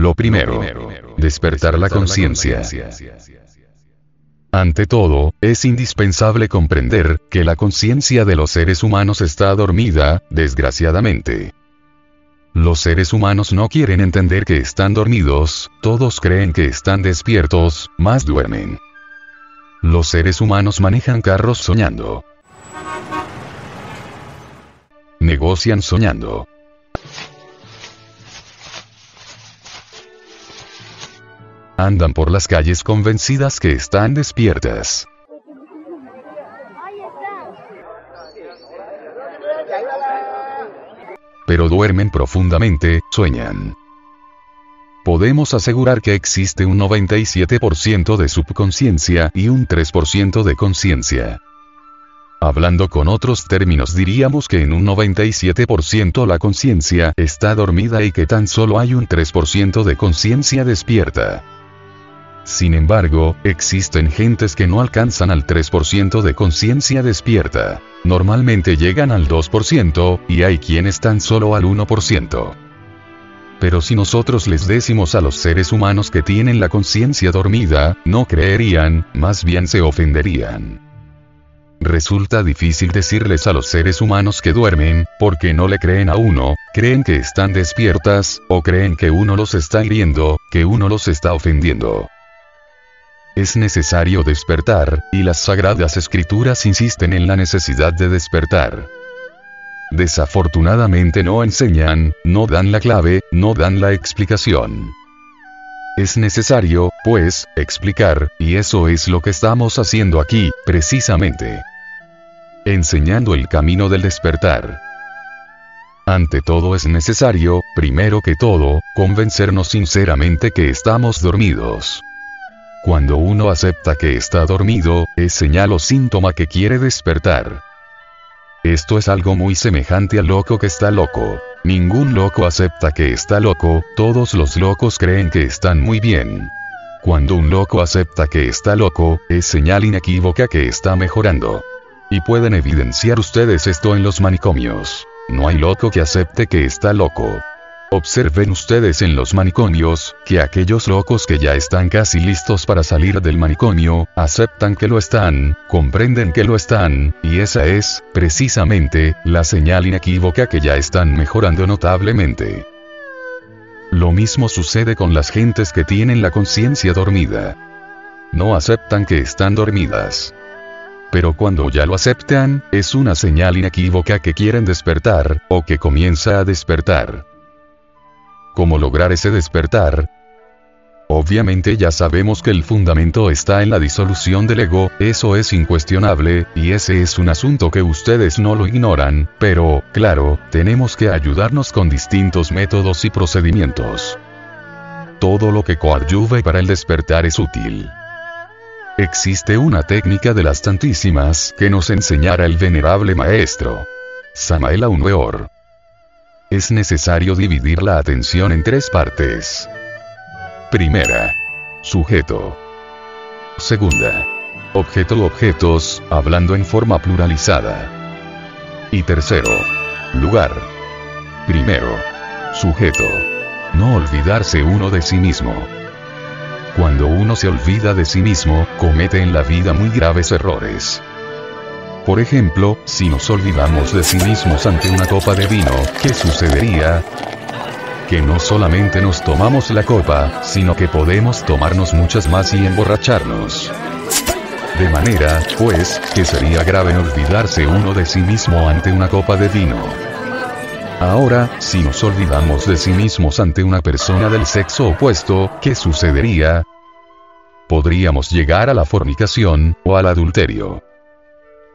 Lo primero, despertar la conciencia. Ante todo, es indispensable comprender que la conciencia de los seres humanos está dormida, desgraciadamente. Los seres humanos no quieren entender que están dormidos, todos creen que están despiertos, más duermen. Los seres humanos manejan carros soñando. Negocian soñando. Andan por las calles convencidas que están despiertas. Pero duermen profundamente, sueñan. Podemos asegurar que existe un 97% de subconsciencia y un 3% de conciencia. Hablando con otros términos diríamos que en un 97% la conciencia está dormida y que tan solo hay un 3% de conciencia despierta. Sin embargo, existen gentes que no alcanzan al 3% de conciencia despierta. Normalmente llegan al 2%, y hay quienes están solo al 1%. Pero si nosotros les decimos a los seres humanos que tienen la conciencia dormida, no creerían, más bien se ofenderían. Resulta difícil decirles a los seres humanos que duermen, porque no le creen a uno, creen que están despiertas, o creen que uno los está hiriendo, que uno los está ofendiendo. Es necesario despertar, y las sagradas escrituras insisten en la necesidad de despertar. Desafortunadamente no enseñan, no dan la clave, no dan la explicación. Es necesario, pues, explicar, y eso es lo que estamos haciendo aquí, precisamente. Enseñando el camino del despertar. Ante todo es necesario, primero que todo, convencernos sinceramente que estamos dormidos. Cuando uno acepta que está dormido, es señal o síntoma que quiere despertar. Esto es algo muy semejante al loco que está loco. Ningún loco acepta que está loco, todos los locos creen que están muy bien. Cuando un loco acepta que está loco, es señal inequívoca que está mejorando. Y pueden evidenciar ustedes esto en los manicomios. No hay loco que acepte que está loco. Observen ustedes en los manicomios, que aquellos locos que ya están casi listos para salir del manicomio, aceptan que lo están, comprenden que lo están, y esa es, precisamente, la señal inequívoca que ya están mejorando notablemente. Lo mismo sucede con las gentes que tienen la conciencia dormida. No aceptan que están dormidas. Pero cuando ya lo aceptan, es una señal inequívoca que quieren despertar, o que comienza a despertar. ¿Cómo lograr ese despertar? Obviamente ya sabemos que el fundamento está en la disolución del ego, eso es incuestionable, y ese es un asunto que ustedes no lo ignoran, pero, claro, tenemos que ayudarnos con distintos métodos y procedimientos. Todo lo que coadyuve para el despertar es útil. Existe una técnica de las tantísimas que nos enseñara el venerable maestro. Samael Weor es necesario dividir la atención en tres partes. Primera. Sujeto. Segunda. Objeto u objetos, hablando en forma pluralizada. Y tercero. Lugar. Primero. Sujeto. No olvidarse uno de sí mismo. Cuando uno se olvida de sí mismo, comete en la vida muy graves errores. Por ejemplo, si nos olvidamos de sí mismos ante una copa de vino, ¿qué sucedería? Que no solamente nos tomamos la copa, sino que podemos tomarnos muchas más y emborracharnos. De manera, pues, que sería grave olvidarse uno de sí mismo ante una copa de vino. Ahora, si nos olvidamos de sí mismos ante una persona del sexo opuesto, ¿qué sucedería? Podríamos llegar a la fornicación, o al adulterio.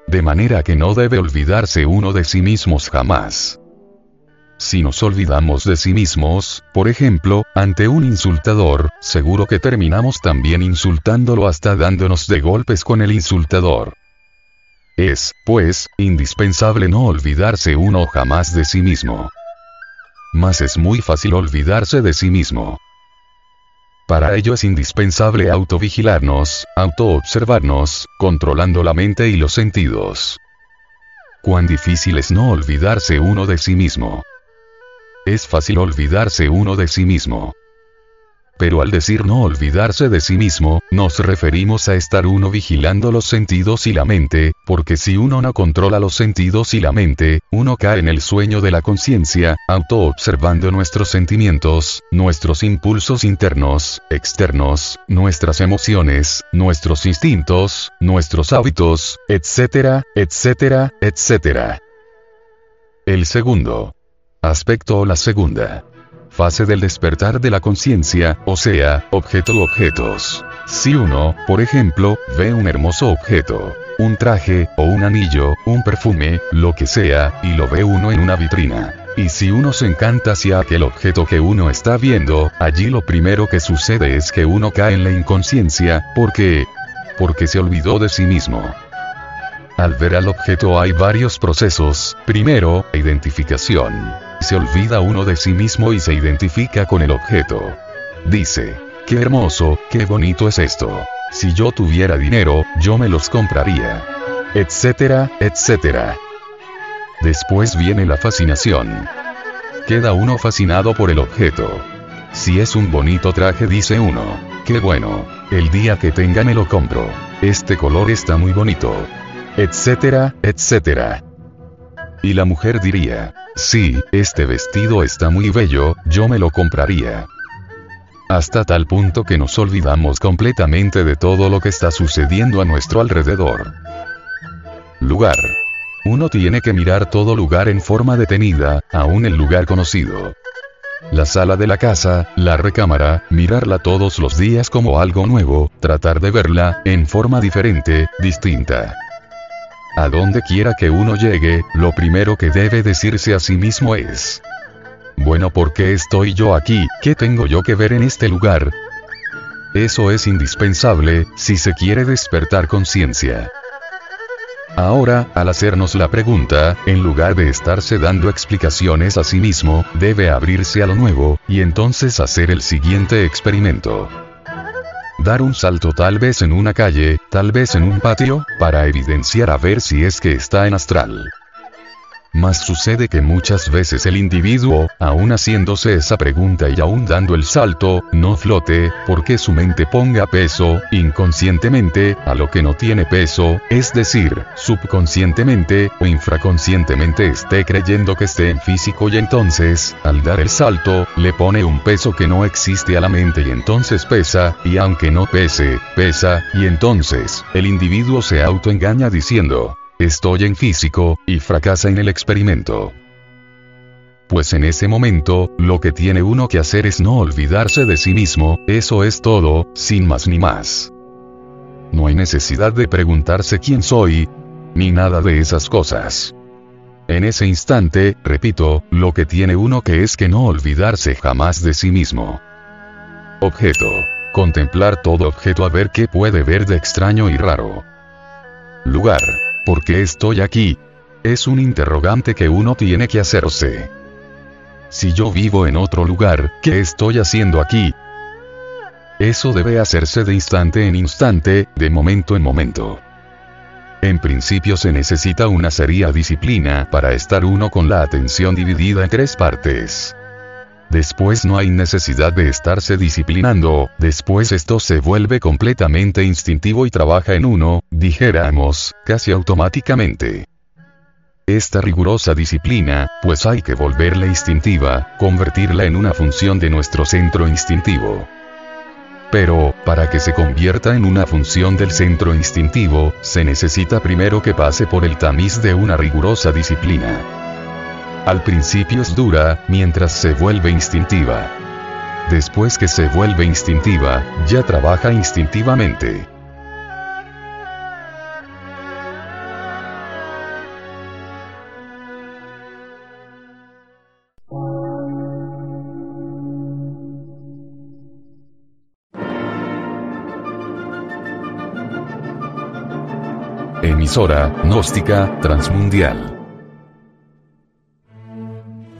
De manera que no debe olvidarse uno de sí mismos jamás. Si nos olvidamos de sí mismos, por ejemplo, ante un insultador, seguro que terminamos también insultándolo hasta dándonos de golpes con el insultador. Es, pues, indispensable no olvidarse uno jamás de sí mismo. Mas es muy fácil olvidarse de sí mismo. Para ello es indispensable autovigilarnos, autoobservarnos, controlando la mente y los sentidos. Cuán difícil es no olvidarse uno de sí mismo. Es fácil olvidarse uno de sí mismo. pero al decir no olvidarse de sí mismo, nos referimos a estar uno vigilando los sentidos y la mente, porque si uno no controla los sentidos y la mente, uno cae en el sueño de la conciencia, auto-observando nuestros sentimientos, nuestros impulsos internos, externos, nuestras emociones, nuestros instintos, nuestros hábitos, etcétera, etcétera, etcétera. El segundo aspecto o la segunda fase del despertar de la conciencia, o sea, objeto u objetos. Si uno, por ejemplo, ve un hermoso objeto, un traje, o un anillo, un perfume, lo que sea, y lo ve uno en una vitrina. Y si uno se encanta hacia aquel objeto que uno está viendo, allí lo primero que sucede es que uno cae en la inconsciencia, porque... porque se olvidó de sí mismo. Al ver al objeto hay varios procesos. Primero, identificación. Se olvida uno de sí mismo y se identifica con el objeto. Dice, qué hermoso, qué bonito es esto. Si yo tuviera dinero, yo me los compraría. Etcétera, etcétera. Después viene la fascinación. Queda uno fascinado por el objeto. Si es un bonito traje dice uno, qué bueno, el día que tenga me lo compro. Este color está muy bonito etcétera, etcétera. Y la mujer diría, sí, este vestido está muy bello, yo me lo compraría. Hasta tal punto que nos olvidamos completamente de todo lo que está sucediendo a nuestro alrededor. Lugar. Uno tiene que mirar todo lugar en forma detenida, aún el lugar conocido. La sala de la casa, la recámara, mirarla todos los días como algo nuevo, tratar de verla, en forma diferente, distinta. A donde quiera que uno llegue, lo primero que debe decirse a sí mismo es, bueno, ¿por qué estoy yo aquí? ¿Qué tengo yo que ver en este lugar? Eso es indispensable, si se quiere despertar conciencia. Ahora, al hacernos la pregunta, en lugar de estarse dando explicaciones a sí mismo, debe abrirse a lo nuevo, y entonces hacer el siguiente experimento dar un salto tal vez en una calle, tal vez en un patio, para evidenciar a ver si es que está en astral. Mas sucede que muchas veces el individuo, aún haciéndose esa pregunta y aún dando el salto, no flote, porque su mente ponga peso, inconscientemente, a lo que no tiene peso, es decir, subconscientemente, o infraconscientemente esté creyendo que esté en físico y entonces, al dar el salto, le pone un peso que no existe a la mente y entonces pesa, y aunque no pese, pesa, y entonces, el individuo se autoengaña diciendo, Estoy en físico, y fracasa en el experimento. Pues en ese momento, lo que tiene uno que hacer es no olvidarse de sí mismo, eso es todo, sin más ni más. No hay necesidad de preguntarse quién soy, ni nada de esas cosas. En ese instante, repito, lo que tiene uno que es que no olvidarse jamás de sí mismo. Objeto. Contemplar todo objeto a ver qué puede ver de extraño y raro. Lugar. ¿Por qué estoy aquí? Es un interrogante que uno tiene que hacerse. Si yo vivo en otro lugar, ¿qué estoy haciendo aquí? Eso debe hacerse de instante en instante, de momento en momento. En principio se necesita una seria disciplina para estar uno con la atención dividida en tres partes. Después no hay necesidad de estarse disciplinando, después esto se vuelve completamente instintivo y trabaja en uno, dijéramos, casi automáticamente. Esta rigurosa disciplina, pues hay que volverla instintiva, convertirla en una función de nuestro centro instintivo. Pero, para que se convierta en una función del centro instintivo, se necesita primero que pase por el tamiz de una rigurosa disciplina. Al principio es dura, mientras se vuelve instintiva. Después que se vuelve instintiva, ya trabaja instintivamente. Emisora, gnóstica, transmundial